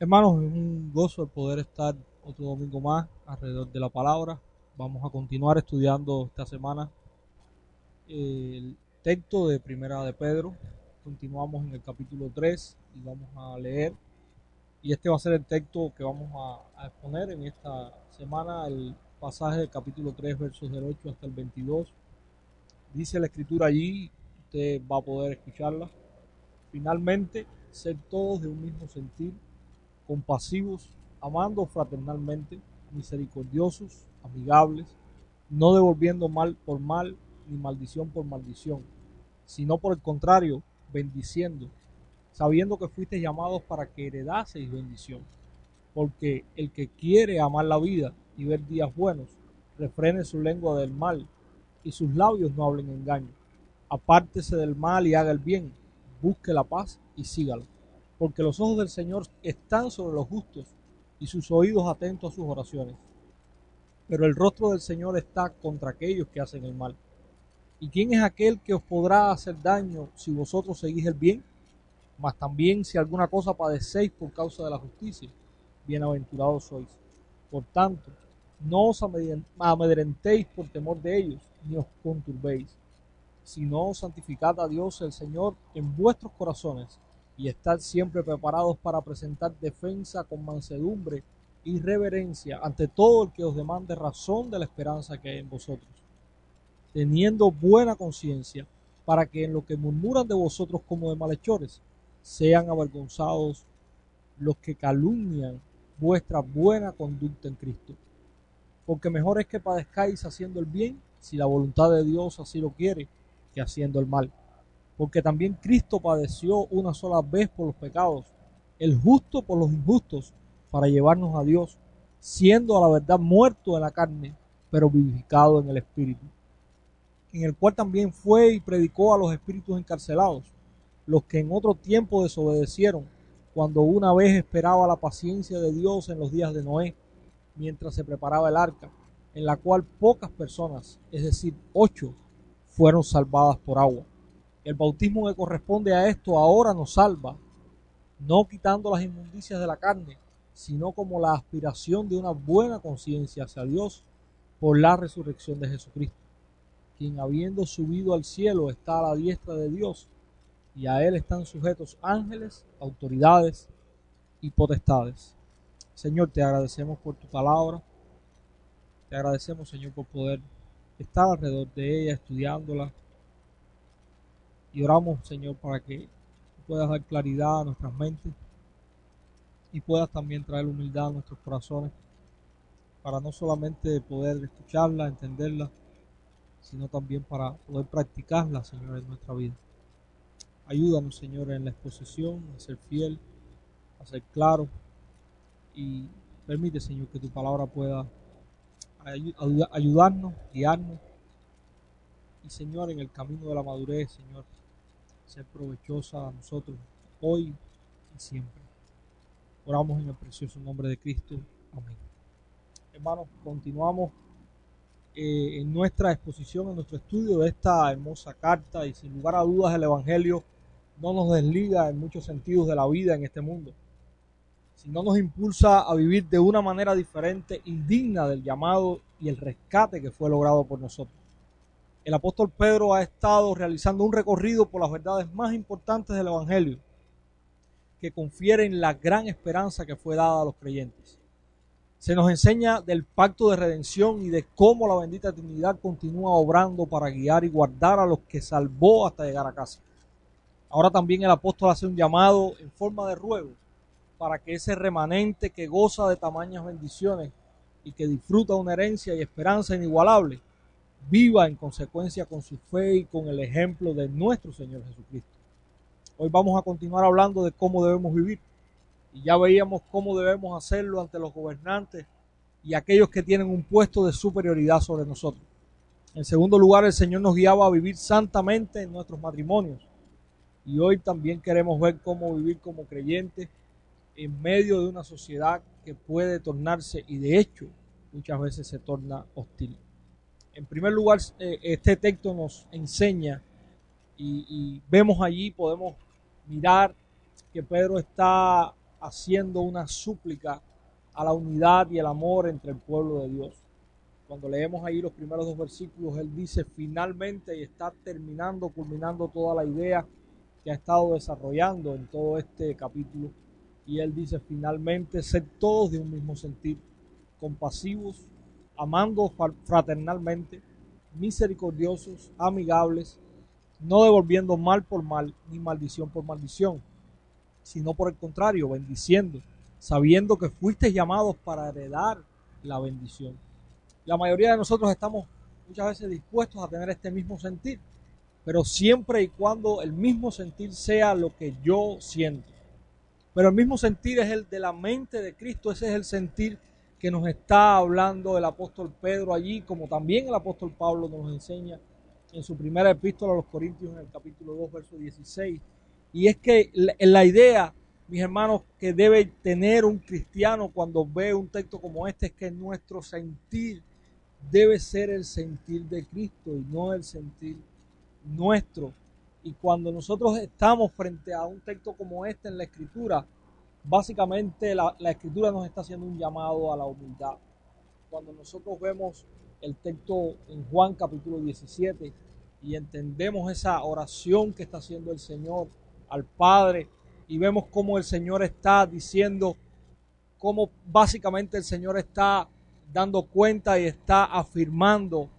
Hermanos, es un gozo el poder estar otro domingo más alrededor de la palabra. Vamos a continuar estudiando esta semana el texto de Primera de Pedro. Continuamos en el capítulo 3 y vamos a leer. Y este va a ser el texto que vamos a, exponer en esta semana, el pasaje del capítulo 3, versos del 8 hasta el 22. Dice la escritura allí, usted va a poder escucharla. Finalmente, ser todos de un mismo sentir compasivos, amando fraternalmente, misericordiosos, amigables, no devolviendo mal por mal ni maldición por maldición, sino por el contrario, bendiciendo, sabiendo que fuiste llamados para que heredaseis bendición. Porque el que quiere amar la vida y ver días buenos, refrene su lengua del mal y sus labios no hablen engaño. Apártese del mal y haga el bien, busque la paz y sígalo porque los ojos del Señor están sobre los justos y sus oídos atentos a sus oraciones. Pero el rostro del Señor está contra aquellos que hacen el mal. ¿Y quién es aquel que os podrá hacer daño si vosotros seguís el bien? Mas también si alguna cosa padecéis por causa de la justicia, bienaventurados sois. Por tanto, no os amedrentéis por temor de ellos, ni os conturbéis, sino santificad a Dios el Señor en vuestros corazones y estar siempre preparados para presentar defensa con mansedumbre y reverencia ante todo el que os demande razón de la esperanza que hay en vosotros, teniendo buena conciencia, para que en lo que murmuran de vosotros como de malhechores, sean avergonzados los que calumnian vuestra buena conducta en Cristo. Porque mejor es que padezcáis haciendo el bien, si la voluntad de Dios así lo quiere, que haciendo el mal porque también Cristo padeció una sola vez por los pecados, el justo por los injustos, para llevarnos a Dios, siendo a la verdad muerto en la carne, pero vivificado en el Espíritu, en el cual también fue y predicó a los espíritus encarcelados, los que en otro tiempo desobedecieron, cuando una vez esperaba la paciencia de Dios en los días de Noé, mientras se preparaba el arca, en la cual pocas personas, es decir, ocho, fueron salvadas por agua. El bautismo que corresponde a esto ahora nos salva, no quitando las inmundicias de la carne, sino como la aspiración de una buena conciencia hacia Dios por la resurrección de Jesucristo, quien habiendo subido al cielo está a la diestra de Dios, y a él están sujetos ángeles, autoridades y potestades. Señor, te agradecemos por tu palabra, te agradecemos, Señor, por poder estar alrededor de ella, estudiándola, y oramos, Señor, para que puedas dar claridad a nuestras mentes y puedas también traer humildad a nuestros corazones para no solamente poder escucharla, entenderla, sino también para poder practicarla, Señor, en nuestra vida. Ayúdanos, Señor, en la exposición, a ser fiel, a ser claro y permite, Señor, que tu palabra pueda ayudarnos, guiarnos y, Señor, en el camino de la madurez, Señor, ser provechosa a nosotros hoy y siempre. Oramos en el precioso nombre de Cristo. Amén. Hermanos, continuamos eh, en nuestra exposición, en nuestro estudio de esta hermosa carta y sin lugar a dudas el Evangelio no nos desliga en muchos sentidos de la vida en este mundo, sino nos impulsa a vivir de una manera diferente y digna del llamado y el rescate que fue logrado por nosotros el apóstol Pedro ha estado realizando un recorrido por las verdades más importantes del Evangelio, que confieren la gran esperanza que fue dada a los creyentes. Se nos enseña del pacto de redención y de cómo la bendita Trinidad continúa obrando para guiar y guardar a los que salvó hasta llegar a casa. Ahora también el apóstol hace un llamado en forma de ruego para que ese remanente que goza de tamañas bendiciones y que disfruta una herencia y esperanza inigualable, viva en consecuencia con su fe y con el ejemplo de nuestro Señor Jesucristo. Hoy vamos a continuar hablando de cómo debemos vivir. Y ya veíamos cómo debemos hacerlo ante los gobernantes y aquellos que tienen un puesto de superioridad sobre nosotros. En segundo lugar, el Señor nos guiaba a vivir santamente en nuestros matrimonios. Y hoy también queremos ver cómo vivir como creyentes en medio de una sociedad que puede tornarse, y de hecho muchas veces se torna hostil en primer lugar, eh, este texto nos enseña y, vemos allí, podemos mirar que Pedro está haciendo una súplica a la unidad y el amor entre el pueblo de Dios. Cuando leemos ahí los primeros dos versículos, él dice finalmente y está terminando, culminando toda la idea que ha estado desarrollando en todo este capítulo. Y él dice finalmente, ser todos de un mismo sentir, compasivos, amando fraternalmente, misericordiosos, amigables, no devolviendo mal por mal ni maldición por maldición, sino por el contrario, bendiciendo, sabiendo que fuiste llamados para heredar la bendición. La mayoría de nosotros estamos muchas veces dispuestos a tener este mismo sentir, pero siempre y cuando el mismo sentir sea lo que yo siento. Pero el mismo sentir es el de la mente de Cristo, ese es el sentir que nos está hablando el apóstol Pedro allí, como también el apóstol Pablo nos enseña en su primera epístola a los Corintios en el capítulo 2, verso 16. Y es que la, idea, mis hermanos, que debe tener un cristiano cuando ve un texto como este es que nuestro sentir debe ser el sentir de Cristo y no el sentir nuestro. Y cuando nosotros estamos frente a un texto como este en la escritura, básicamente la, escritura nos está haciendo un llamado a la humildad. Cuando nosotros vemos el texto en Juan capítulo 17 y entendemos esa oración que está haciendo el Señor al Padre y vemos cómo el Señor está diciendo, cómo básicamente el Señor está dando cuenta y está afirmando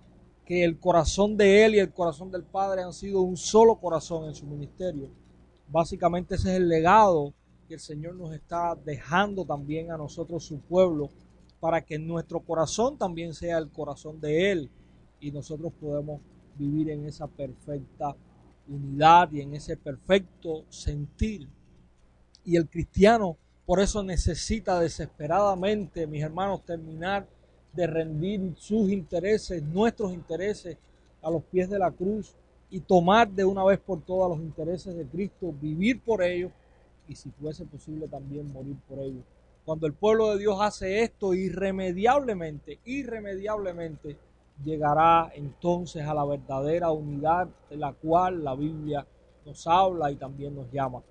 que el corazón de Él y el corazón del Padre han sido un solo corazón en su ministerio. Básicamente ese es el legado que el Señor nos está dejando también a nosotros, su pueblo, para que nuestro corazón también sea el corazón de Él y nosotros podemos vivir en esa perfecta unidad y en ese perfecto sentir. Y el cristiano por eso necesita desesperadamente, mis hermanos, terminar de rendir sus intereses, nuestros intereses, a los pies de la cruz y tomar de una vez por todas los intereses de Cristo, vivir por ellos y si fuese posible también morir por ellos. Cuando el pueblo de Dios hace esto, irremediablemente, irremediablemente llegará entonces a la verdadera unidad de la cual la Biblia nos habla y también nos llama.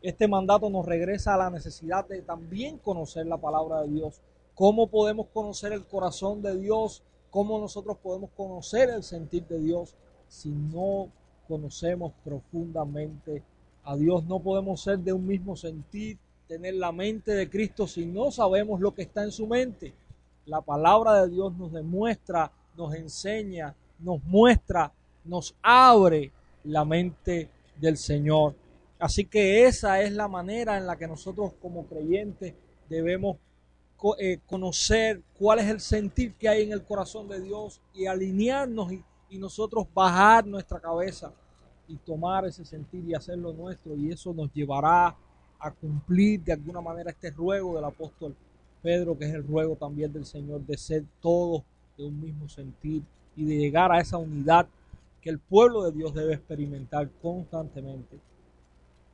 Este mandato nos regresa a la necesidad de también conocer la palabra de Dios. ¿Cómo podemos conocer el corazón de Dios? ¿Cómo nosotros podemos conocer el sentir de Dios si no conocemos profundamente a Dios? No podemos ser de un mismo sentir tener la mente de Cristo si no sabemos lo que está en su mente. La palabra de Dios nos demuestra, nos enseña, nos muestra, nos abre la mente del Señor. Así que esa es la manera en la que nosotros como creyentes debemos eh, conocer cuál es el sentir que hay en el corazón de Dios y alinearnos y, y nosotros bajar nuestra cabeza y tomar ese sentir y hacerlo nuestro y eso nos llevará a cumplir de alguna manera este ruego del apóstol Pedro, que es el ruego también del Señor de ser todos de un mismo sentir y de llegar a esa unidad que el pueblo de Dios debe experimentar constantemente.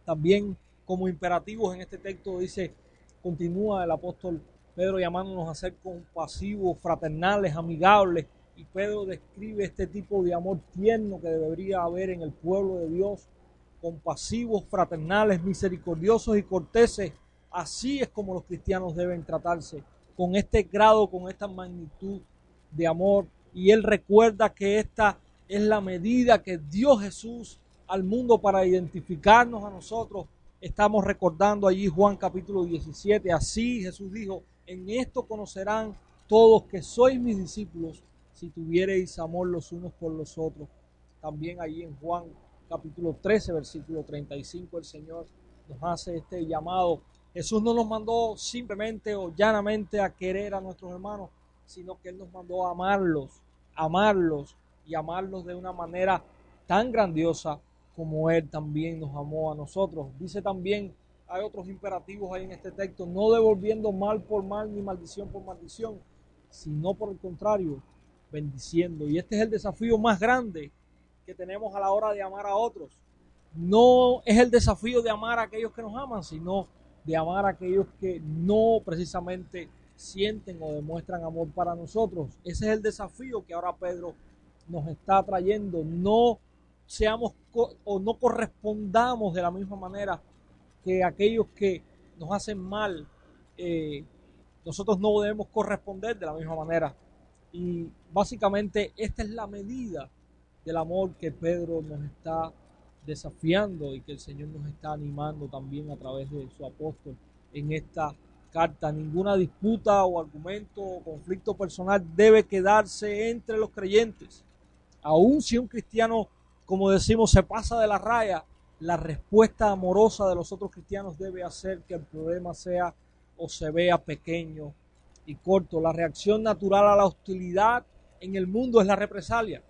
También como imperativos en este texto dice, continúa el apóstol Pedro llamándonos a ser compasivos, fraternales, amigables, y Pedro describe este tipo de amor tierno que debería haber en el pueblo de Dios compasivos, fraternales, misericordiosos y corteses. Así es como los cristianos deben tratarse, con este grado, con esta magnitud de amor. Y él recuerda que esta es la medida que dio Jesús al mundo para identificarnos a nosotros. Estamos recordando allí Juan capítulo 17. Así Jesús dijo, en esto conocerán todos que sois mis discípulos si tuviereis amor los unos por los otros. También allí en Juan capítulo 13, versículo 35, el Señor nos hace este llamado. Jesús no nos mandó simplemente o llanamente a querer a nuestros hermanos, sino que Él nos mandó a amarlos, amarlos y amarlos de una manera tan grandiosa como Él también nos amó a nosotros. Dice también, hay otros imperativos ahí en este texto, no devolviendo mal por mal ni maldición por maldición, sino por el contrario, bendiciendo. Y este es el desafío más grande que tenemos a la hora de amar a otros. No es el desafío de amar a aquellos que nos aman, sino de amar a aquellos que no precisamente sienten o demuestran amor para nosotros. Ese es el desafío que ahora Pedro nos está trayendo. No seamos o no correspondamos de la misma manera que aquellos que nos hacen mal, eh, nosotros no debemos corresponder de la misma manera. Y básicamente esta es la medida del amor que Pedro nos está desafiando y que el Señor nos está animando también a través de su apóstol en esta carta. Ninguna disputa o argumento o conflicto personal debe quedarse entre los creyentes. Aun si un cristiano, como decimos, se pasa de la raya, la respuesta amorosa de los otros cristianos debe hacer que el problema sea o se vea pequeño y corto. La reacción natural a la hostilidad en el mundo es la represalia.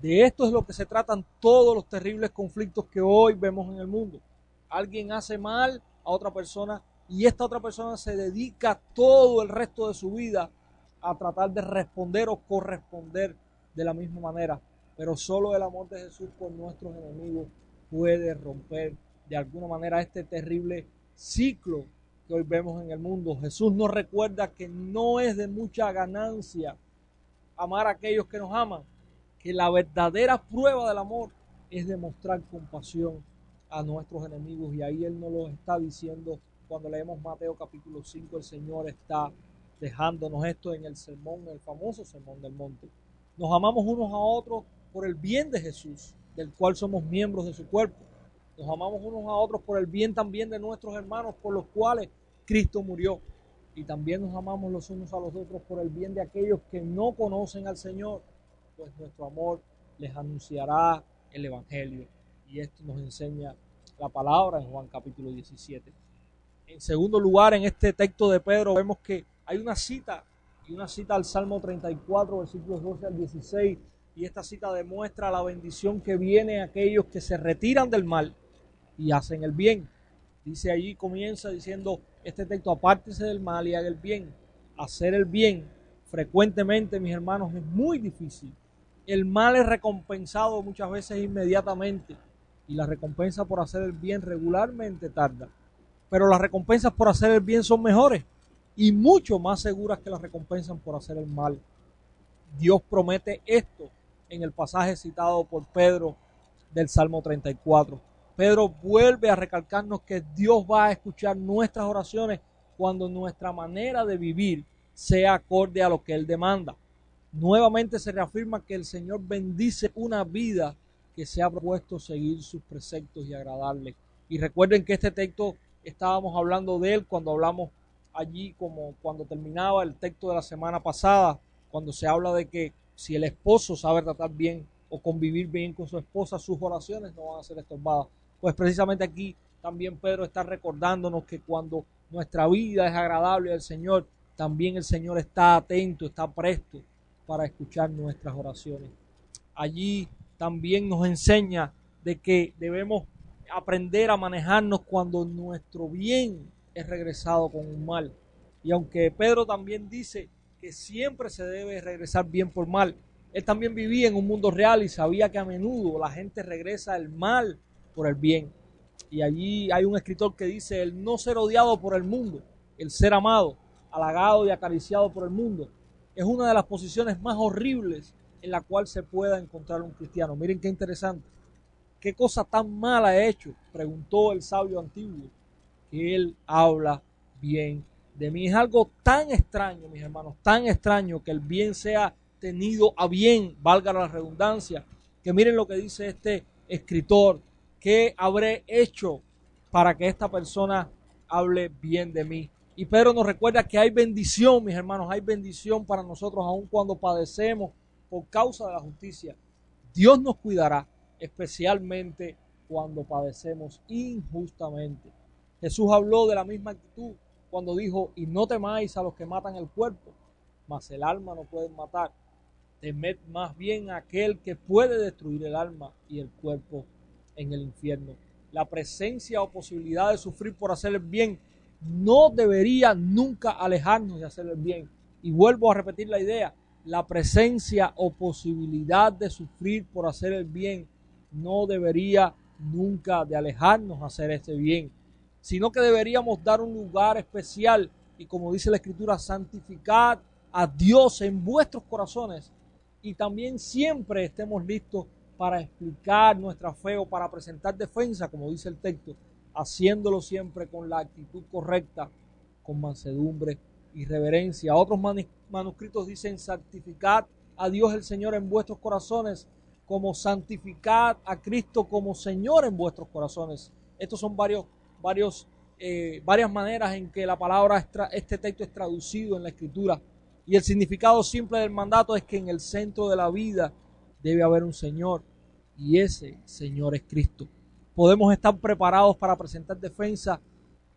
De esto es lo que se tratan todos los terribles conflictos que hoy vemos en el mundo. Alguien hace mal a otra persona y esta otra persona se dedica todo el resto de su vida a tratar de responder o corresponder de la misma manera. Pero solo el amor de Jesús por nuestros enemigos puede romper de alguna manera este terrible ciclo que hoy vemos en el mundo. Jesús nos recuerda que no es de mucha ganancia amar a aquellos que nos aman, que la verdadera prueba del amor es demostrar compasión a nuestros enemigos. Y ahí Él nos lo está diciendo cuando leemos Mateo capítulo 5, el Señor está dejándonos esto en el sermón, el famoso sermón del monte. Nos amamos unos a otros por el bien de Jesús, del cual somos miembros de su cuerpo. Nos amamos unos a otros por el bien también de nuestros hermanos por los cuales Cristo murió. Y también nos amamos los unos a los otros por el bien de aquellos que no conocen al Señor, pues nuestro amor les anunciará el Evangelio. Y esto nos enseña la palabra en Juan capítulo 17. En segundo lugar, en este texto de Pedro vemos que hay una cita, y una cita al Salmo 34, versículos 12 al 16, y esta cita demuestra la bendición que viene a aquellos que se retiran del mal y hacen el bien. Dice allí, comienza diciendo este texto, apártese del mal y haga el bien. Hacer el bien frecuentemente, mis hermanos, es muy difícil. El mal es recompensado muchas veces inmediatamente y la recompensa por hacer el bien regularmente tarda pero las recompensas por hacer el bien son mejores y mucho más seguras que las recompensas por hacer el mal. Dios promete esto en el pasaje citado por Pedro del Salmo 34. Pedro vuelve a recalcarnos que Dios va a escuchar nuestras oraciones cuando nuestra manera de vivir sea acorde a lo que Él demanda. Nuevamente se reafirma que el Señor bendice una vida que se ha propuesto seguir sus preceptos y agradarle. Y recuerden que este texto estábamos hablando de él cuando hablamos allí como cuando terminaba el texto de la semana pasada, cuando se habla de que si el esposo sabe tratar bien o convivir bien con su esposa, sus oraciones no van a ser estorbadas. Pues precisamente aquí también Pedro está recordándonos que cuando nuestra vida es agradable al Señor, también el Señor está atento, está presto para escuchar nuestras oraciones. Allí también nos enseña de que debemos aprender a manejarnos cuando nuestro bien es regresado con un mal. Y aunque Pedro también dice que siempre se debe regresar bien por mal, él también vivía en un mundo real y sabía que a menudo la gente regresa el mal por el bien. Y allí hay un escritor que dice, el no ser odiado por el mundo, el ser amado, halagado y acariciado por el mundo, es una de las posiciones más horribles en la cual se pueda encontrar un cristiano. Miren qué interesante. ¿Qué cosa tan mala ha hecho? Preguntó el sabio antiguo, que él habla bien de mí. Es algo tan extraño, mis hermanos, tan extraño que el bien sea tenido a bien, valga la redundancia, que miren lo que dice este escritor, ¿qué habré hecho para que esta persona hable bien de mí? Y Pedro nos recuerda que hay bendición, mis hermanos, hay bendición para nosotros aun cuando padecemos por causa de la justicia. Dios nos cuidará, especialmente cuando padecemos injustamente. Jesús habló de la misma actitud cuando dijo, y no temáis a los que matan el cuerpo, mas el alma no pueden matar. Temed más bien a aquel que puede destruir el alma y el cuerpo en el infierno. La presencia o posibilidad de sufrir por hacer el bien no debería nunca alejarnos de hacer el bien. Y vuelvo a repetir la idea, la presencia o posibilidad de sufrir por hacer el bien no debería nunca de alejarnos a hacer este bien, sino que deberíamos dar un lugar especial y como dice la escritura, santificar a Dios en vuestros corazones y también siempre estemos listos para explicar nuestra fe o para presentar defensa, como dice el texto, haciéndolo siempre con la actitud correcta, con mansedumbre y reverencia. Otros manuscritos dicen santificad a Dios el Señor en vuestros corazones, como santificad a Cristo como Señor en vuestros corazones. Estos son varios, varios, eh, varias maneras en que la palabra, este texto es traducido en la escritura. Y el significado simple del mandato es que en el centro de la vida debe haber un Señor y ese Señor es Cristo. Podemos estar preparados para presentar defensa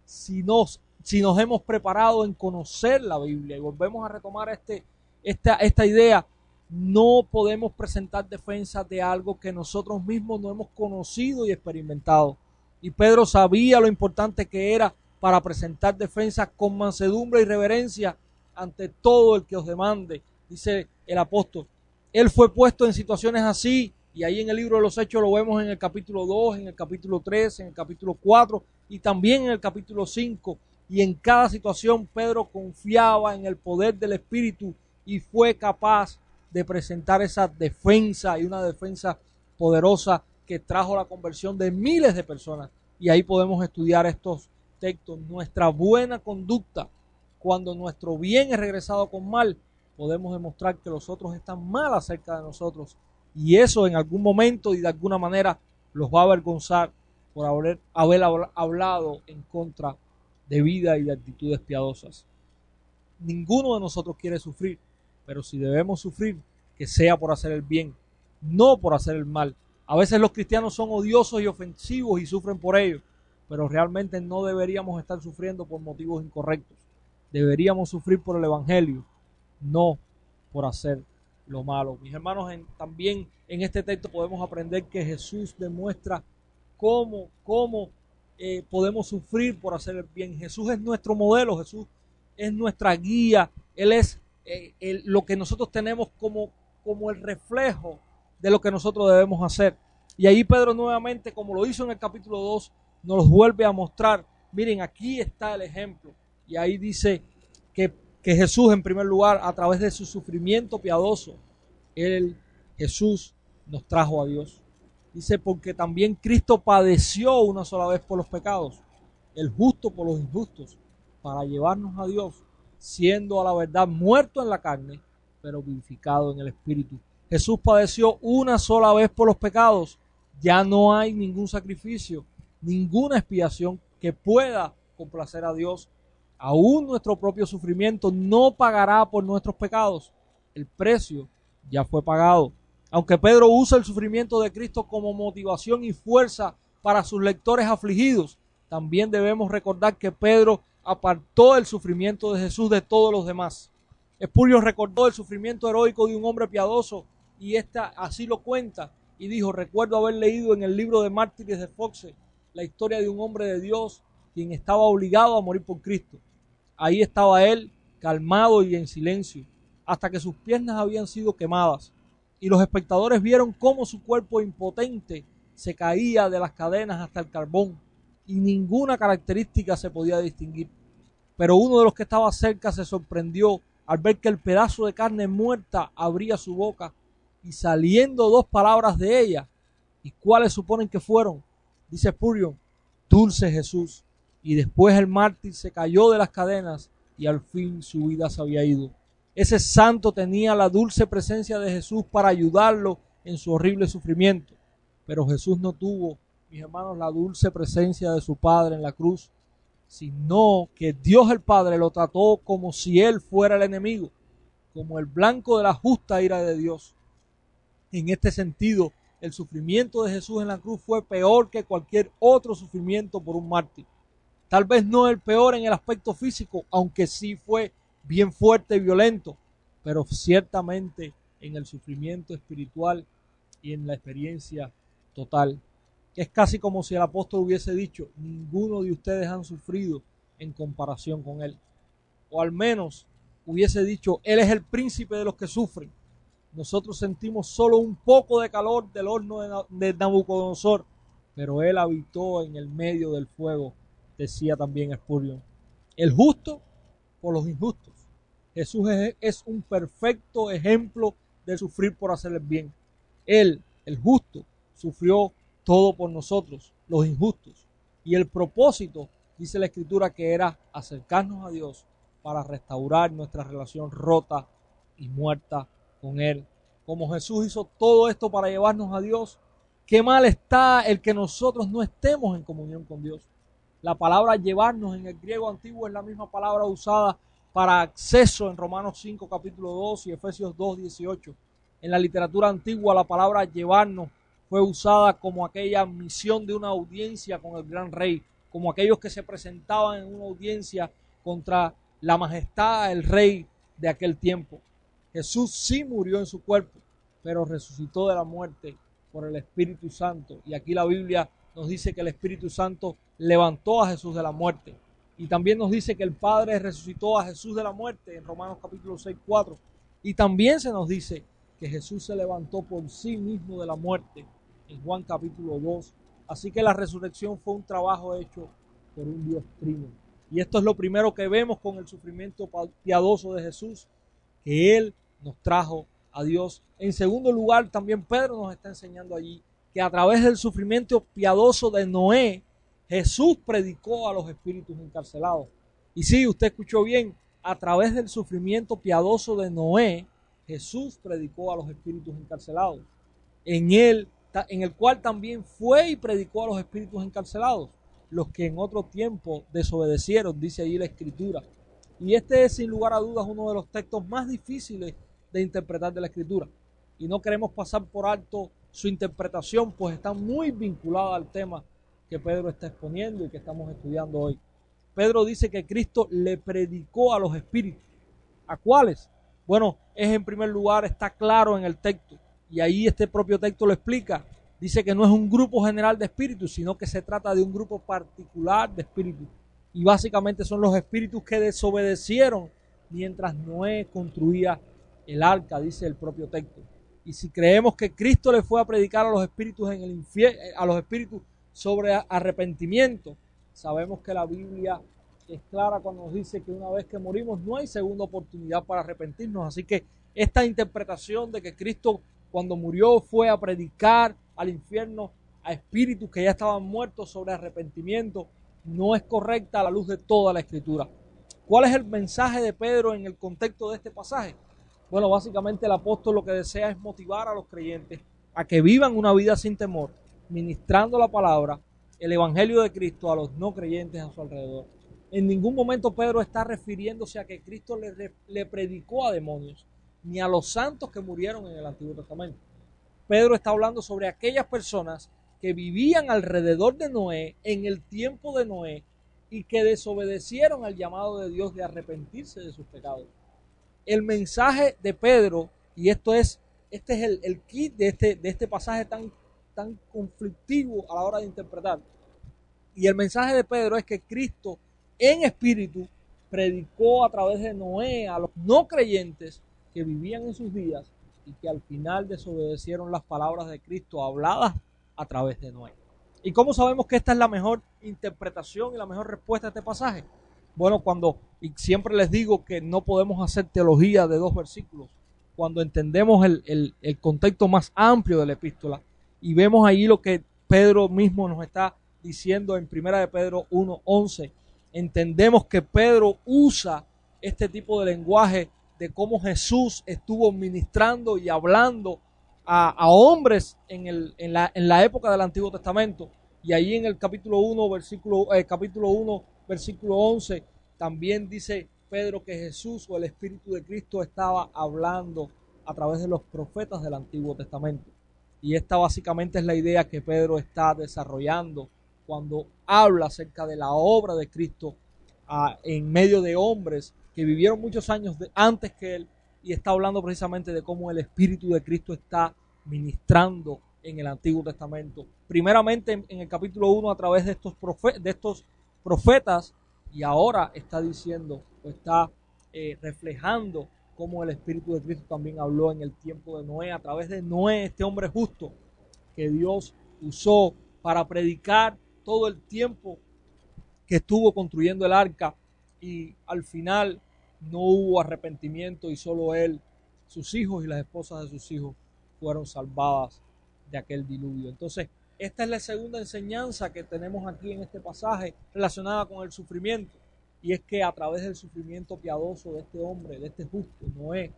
si nos, si nos hemos preparado en conocer la Biblia. Y volvemos a retomar este, esta, esta idea. No podemos presentar defensa de algo que nosotros mismos no hemos conocido y experimentado. Y Pedro sabía lo importante que era para presentar defensa con mansedumbre y reverencia ante todo el que os demande, dice el apóstol. Él fue puesto en situaciones así y ahí en el libro de los Hechos lo vemos en el capítulo 2, en el capítulo 3, en el capítulo 4 y también en el capítulo 5. Y en cada situación Pedro confiaba en el poder del Espíritu y fue capaz de presentar esa defensa y una defensa poderosa que trajo la conversión de miles de personas. Y ahí podemos estudiar estos textos. Nuestra buena conducta, cuando nuestro bien es regresado con mal, podemos demostrar que los otros están mal acerca de nosotros y eso en algún momento y de alguna manera los va a avergonzar por haber, haber hablado en contra de vida y de actitudes piadosas. Ninguno de nosotros quiere sufrir, pero si debemos sufrir, que sea por hacer el bien, no por hacer el mal. A veces los cristianos son odiosos y ofensivos y sufren por ello, pero realmente no deberíamos estar sufriendo por motivos incorrectos. Deberíamos sufrir por el Evangelio, no por hacer lo malo. Mis hermanos, también en este texto podemos aprender que Jesús demuestra cómo, cómo eh, podemos sufrir por hacer el bien. Jesús es nuestro modelo, Jesús es nuestra guía, Él es eh, lo que nosotros tenemos como, como el reflejo de lo que nosotros debemos hacer. Y ahí Pedro nuevamente, como lo hizo en el capítulo 2, nos vuelve a mostrar, miren, aquí está el ejemplo. Y ahí dice que que Jesús en primer lugar, a través de su sufrimiento piadoso, Él, Jesús, nos trajo a Dios. Dice, porque también Cristo padeció una sola vez por los pecados, el justo por los injustos, para llevarnos a Dios, siendo a la verdad muerto en la carne, pero vivificado en el Espíritu. Jesús padeció una sola vez por los pecados. Ya no hay ningún sacrificio, ninguna expiación que pueda complacer a Dios aún nuestro propio sufrimiento no pagará por nuestros pecados. El precio ya fue pagado. Aunque Pedro usa el sufrimiento de Cristo como motivación y fuerza para sus lectores afligidos, también debemos recordar que Pedro apartó el sufrimiento de Jesús de todos los demás. Espurio recordó el sufrimiento heroico de un hombre piadoso y esta así lo cuenta y dijo, recuerdo haber leído en el libro de Mártires de Foxe la historia de un hombre de Dios quien estaba obligado a morir por Cristo. Ahí estaba él, calmado y en silencio, hasta que sus piernas habían sido quemadas. Y los espectadores vieron cómo su cuerpo impotente se caía de las cadenas hasta el carbón, y ninguna característica se podía distinguir. Pero uno de los que estaba cerca se sorprendió al ver que el pedazo de carne muerta abría su boca y saliendo dos palabras de ella. ¿Y cuáles suponen que fueron? Dice Spurion, dulce Jesús, y después el mártir se cayó de las cadenas y al fin su vida se había ido. Ese santo tenía la dulce presencia de Jesús para ayudarlo en su horrible sufrimiento, pero Jesús no tuvo, mis hermanos, la dulce presencia de su Padre en la cruz, sino que Dios el Padre lo trató como si él fuera el enemigo, como el blanco de la justa ira de Dios. En este sentido, el sufrimiento de Jesús en la cruz fue peor que cualquier otro sufrimiento por un mártir. Tal vez no el peor en el aspecto físico, aunque sí fue bien fuerte y violento, pero ciertamente en el sufrimiento espiritual y en la experiencia total. Es casi como si el apóstol hubiese dicho, ninguno de ustedes han sufrido en comparación con él. O al menos hubiese dicho, él es el príncipe de los que sufren. Nosotros sentimos solo un poco de calor del horno de Nabucodonosor, pero él habitó en el medio del fuego decía también Spurgeon. El justo por los injustos. Jesús es, un perfecto ejemplo de sufrir por hacer el bien. Él, el justo, sufrió todo por nosotros, los injustos. Y el propósito, dice la escritura, que era acercarnos a Dios para restaurar nuestra relación rota y muerta con Él. Como Jesús hizo todo esto para llevarnos a Dios, qué mal está el que nosotros no estemos en comunión con Dios. La palabra llevarnos en el griego antiguo es la misma palabra usada para acceso en Romanos 5 capítulo 2 y Efesios 2 18. En la literatura antigua la palabra llevarnos fue usada como aquella misión de una audiencia con el gran rey, como aquellos que se presentaban en una audiencia contra la majestad del rey de aquel tiempo. Jesús sí murió en su cuerpo, pero resucitó de la muerte por el Espíritu Santo. Y aquí la Biblia nos dice que el Espíritu Santo levantó a Jesús de la muerte. Y también nos dice que el Padre resucitó a Jesús de la muerte en Romanos capítulo 6, 4. Y también se nos dice que Jesús se levantó por sí mismo de la muerte en Juan capítulo 2. Así que la resurrección fue un trabajo hecho por un Dios trino. Y esto es lo primero que vemos con el sufrimiento piadoso de Jesús, que Él nos trajo a Dios. En segundo lugar, también Pedro nos está enseñando allí que a través del sufrimiento piadoso de Noé, Jesús predicó a los espíritus encarcelados. Y sí, usted escuchó bien, a través del sufrimiento piadoso de Noé, Jesús predicó a los espíritus encarcelados. En en el cual también fue y predicó a los espíritus encarcelados, los que en otro tiempo desobedecieron, dice allí la escritura. Y este es sin lugar a dudas uno de los textos más difíciles de interpretar de la escritura. Y no queremos pasar por alto su interpretación, pues está muy vinculada al tema que Pedro está exponiendo y que estamos estudiando hoy. Pedro dice que Cristo le predicó a los espíritus. ¿A cuáles? Bueno, es en primer lugar, está claro en el texto, y ahí este propio texto lo explica. Dice que no es un grupo general de espíritus, sino que se trata de un grupo particular de espíritus. Y básicamente son los espíritus que desobedecieron mientras Noé construía el arca, dice el propio texto. Y si creemos que Cristo le fue a predicar a los espíritus en el infierno, a los espíritus sobre arrepentimiento, sabemos que la Biblia es clara cuando nos dice que una vez que morimos no hay segunda oportunidad para arrepentirnos. Así que esta interpretación de que Cristo cuando murió fue a predicar al infierno a espíritus que ya estaban muertos sobre arrepentimiento no es correcta a la luz de toda la escritura. ¿Cuál es el mensaje de Pedro en el contexto de este pasaje? Bueno, básicamente el apóstol lo que desea es motivar a los creyentes a que vivan una vida sin temor, ministrando la palabra, el Evangelio de Cristo a los no creyentes a su alrededor. En ningún momento Pedro está refiriéndose a que Cristo le, le predicó a demonios, ni a los santos que murieron en el Antiguo Testamento. Pedro está hablando sobre aquellas personas que vivían alrededor de Noé en el tiempo de Noé y que desobedecieron al llamado de Dios de arrepentirse de sus pecados el mensaje de Pedro, y esto es, este es el, kit de este, de este pasaje tan, tan conflictivo a la hora de interpretar. Y el mensaje de Pedro es que Cristo en espíritu predicó a través de Noé a los no creyentes que vivían en sus días y que al final desobedecieron las palabras de Cristo habladas a través de Noé. ¿Y cómo sabemos que esta es la mejor interpretación y la mejor respuesta a este pasaje? Bueno, cuando, y siempre les digo que no podemos hacer teología de dos versículos, cuando entendemos el, contexto más amplio de la epístola y vemos ahí lo que Pedro mismo nos está diciendo en primera de Pedro 1.11, entendemos que Pedro usa este tipo de lenguaje de cómo Jesús estuvo ministrando y hablando a, hombres en, el, en, la, en, la, época del Antiguo Testamento. Y ahí en el capítulo 1, versículo, eh, capítulo 1, versículo 11, también dice Pedro que Jesús o el Espíritu de Cristo estaba hablando a través de los profetas del Antiguo Testamento. Y esta básicamente es la idea que Pedro está desarrollando cuando habla acerca de la obra de Cristo ah, en medio de hombres que vivieron muchos años antes que él y está hablando precisamente de cómo el Espíritu de Cristo está ministrando en el Antiguo Testamento. Primeramente en, el capítulo 1 a través de estos, de estos profetas y ahora está diciendo o está eh, reflejando cómo el Espíritu de Cristo también habló en el tiempo de Noé, a través de Noé, este hombre justo que Dios usó para predicar todo el tiempo que estuvo construyendo el arca y al final no hubo arrepentimiento y solo él, sus hijos y las esposas de sus hijos fueron salvadas de aquel diluvio. Entonces, esta es la segunda enseñanza que tenemos aquí en este pasaje relacionada con el sufrimiento. Y es que a través del sufrimiento piadoso de este hombre, de este justo, Noé,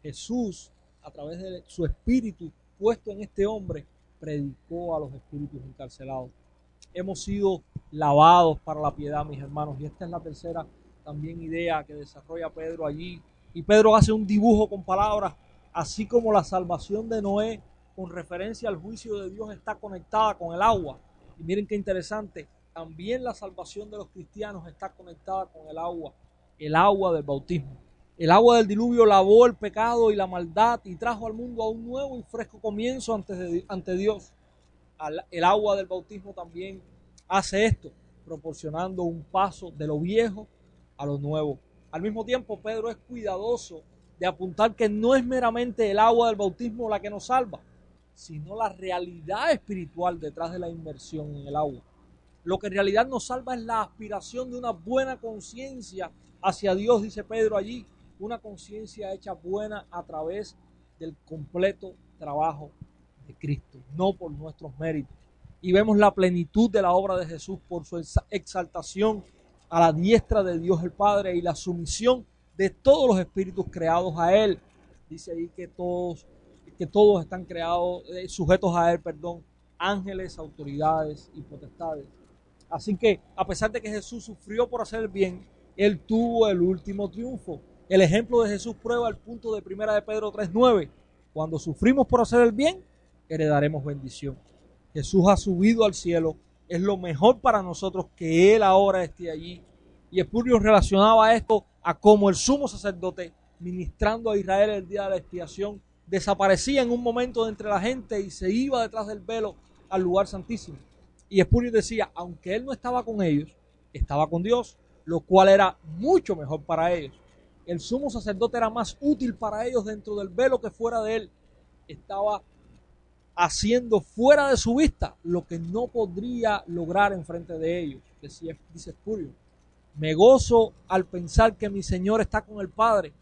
Jesús, a través de su espíritu puesto en este hombre, predicó a los espíritus encarcelados. Hemos sido lavados para la piedad, mis hermanos. Y esta es la tercera también idea que desarrolla Pedro allí. Y Pedro hace un dibujo con palabras, así como la salvación de Noé con referencia al juicio de Dios está conectada con el agua. Y miren qué interesante, también la salvación de los cristianos está conectada con el agua, el agua del bautismo. El agua del diluvio lavó el pecado y la maldad y trajo al mundo a un nuevo y fresco comienzo ante, Dios. El agua del bautismo también hace esto, proporcionando un paso de lo viejo a lo nuevo. Al mismo tiempo, Pedro es cuidadoso de apuntar que no es meramente el agua del bautismo la que nos salva, sino la realidad espiritual detrás de la inmersión en el agua. Lo que en realidad nos salva es la aspiración de una buena conciencia hacia Dios, dice Pedro allí, una conciencia hecha buena a través del completo trabajo de Cristo, no por nuestros méritos. Y vemos la plenitud de la obra de Jesús por su exaltación a la diestra de Dios el Padre y la sumisión de todos los espíritus creados a Él. Dice ahí que todos, que todos están creados, eh, sujetos a Él, perdón, ángeles, autoridades y potestades. Así que a pesar de que Jesús sufrió por hacer el bien, Él tuvo el último triunfo. El ejemplo de Jesús prueba el punto de primera de Pedro 3.9. Cuando sufrimos por hacer el bien, heredaremos bendición. Jesús ha subido al cielo es lo mejor para nosotros que Él ahora esté allí. Y Espurio relacionaba esto a cómo el sumo sacerdote, ministrando a Israel el día de la expiación, desaparecía en un momento de entre la gente y se iba detrás del velo al lugar santísimo. Y Espurio decía, aunque él no estaba con ellos, estaba con Dios, lo cual era mucho mejor para ellos. El sumo sacerdote era más útil para ellos dentro del velo que fuera de él. Estaba haciendo fuera de su vista lo que no podría lograr enfrente de ellos, decía, dice. Me gozo al pensar que mi Señor está con el Padre.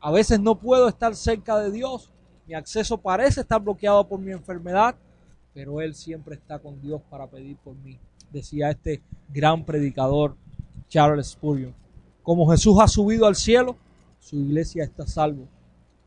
A veces no puedo estar cerca de Dios. Mi acceso parece estar bloqueado por mi enfermedad, pero Él siempre está con Dios para pedir por mí, decía este gran predicador Charles Spurgeon. Como Jesús ha subido al cielo, su iglesia está salvo.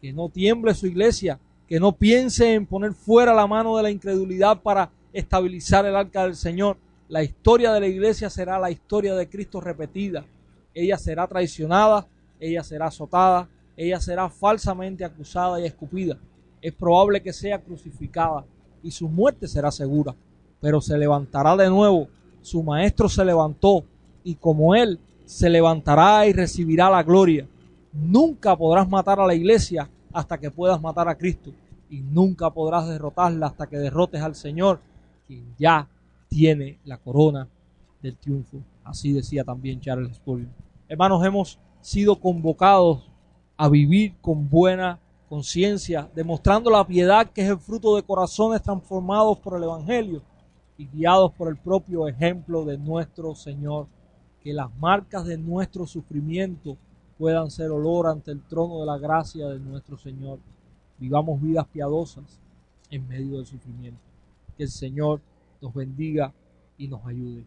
Que no tiemble su iglesia, que no piense en poner fuera la mano de la incredulidad para estabilizar el arca del Señor. La historia de la iglesia será la historia de Cristo repetida. Ella será traicionada, ella será azotada, ella será falsamente acusada y escupida. Es probable que sea crucificada y su muerte será segura, pero se levantará de nuevo. Su maestro se levantó y como él se levantará y recibirá la gloria. Nunca podrás matar a la iglesia hasta que puedas matar a Cristo y nunca podrás derrotarla hasta que derrotes al Señor, quien ya tiene la corona del triunfo. Así decía también Charles Spurgeon. Hermanos, hemos sido convocados a vivir con buena conciencia, demostrando la piedad que es el fruto de corazones transformados por el Evangelio y guiados por el propio ejemplo de nuestro Señor. Que las marcas de nuestro sufrimiento puedan ser olor ante el trono de la gracia de nuestro Señor. Vivamos vidas piadosas en medio del sufrimiento. Que el Señor nos bendiga y nos ayude.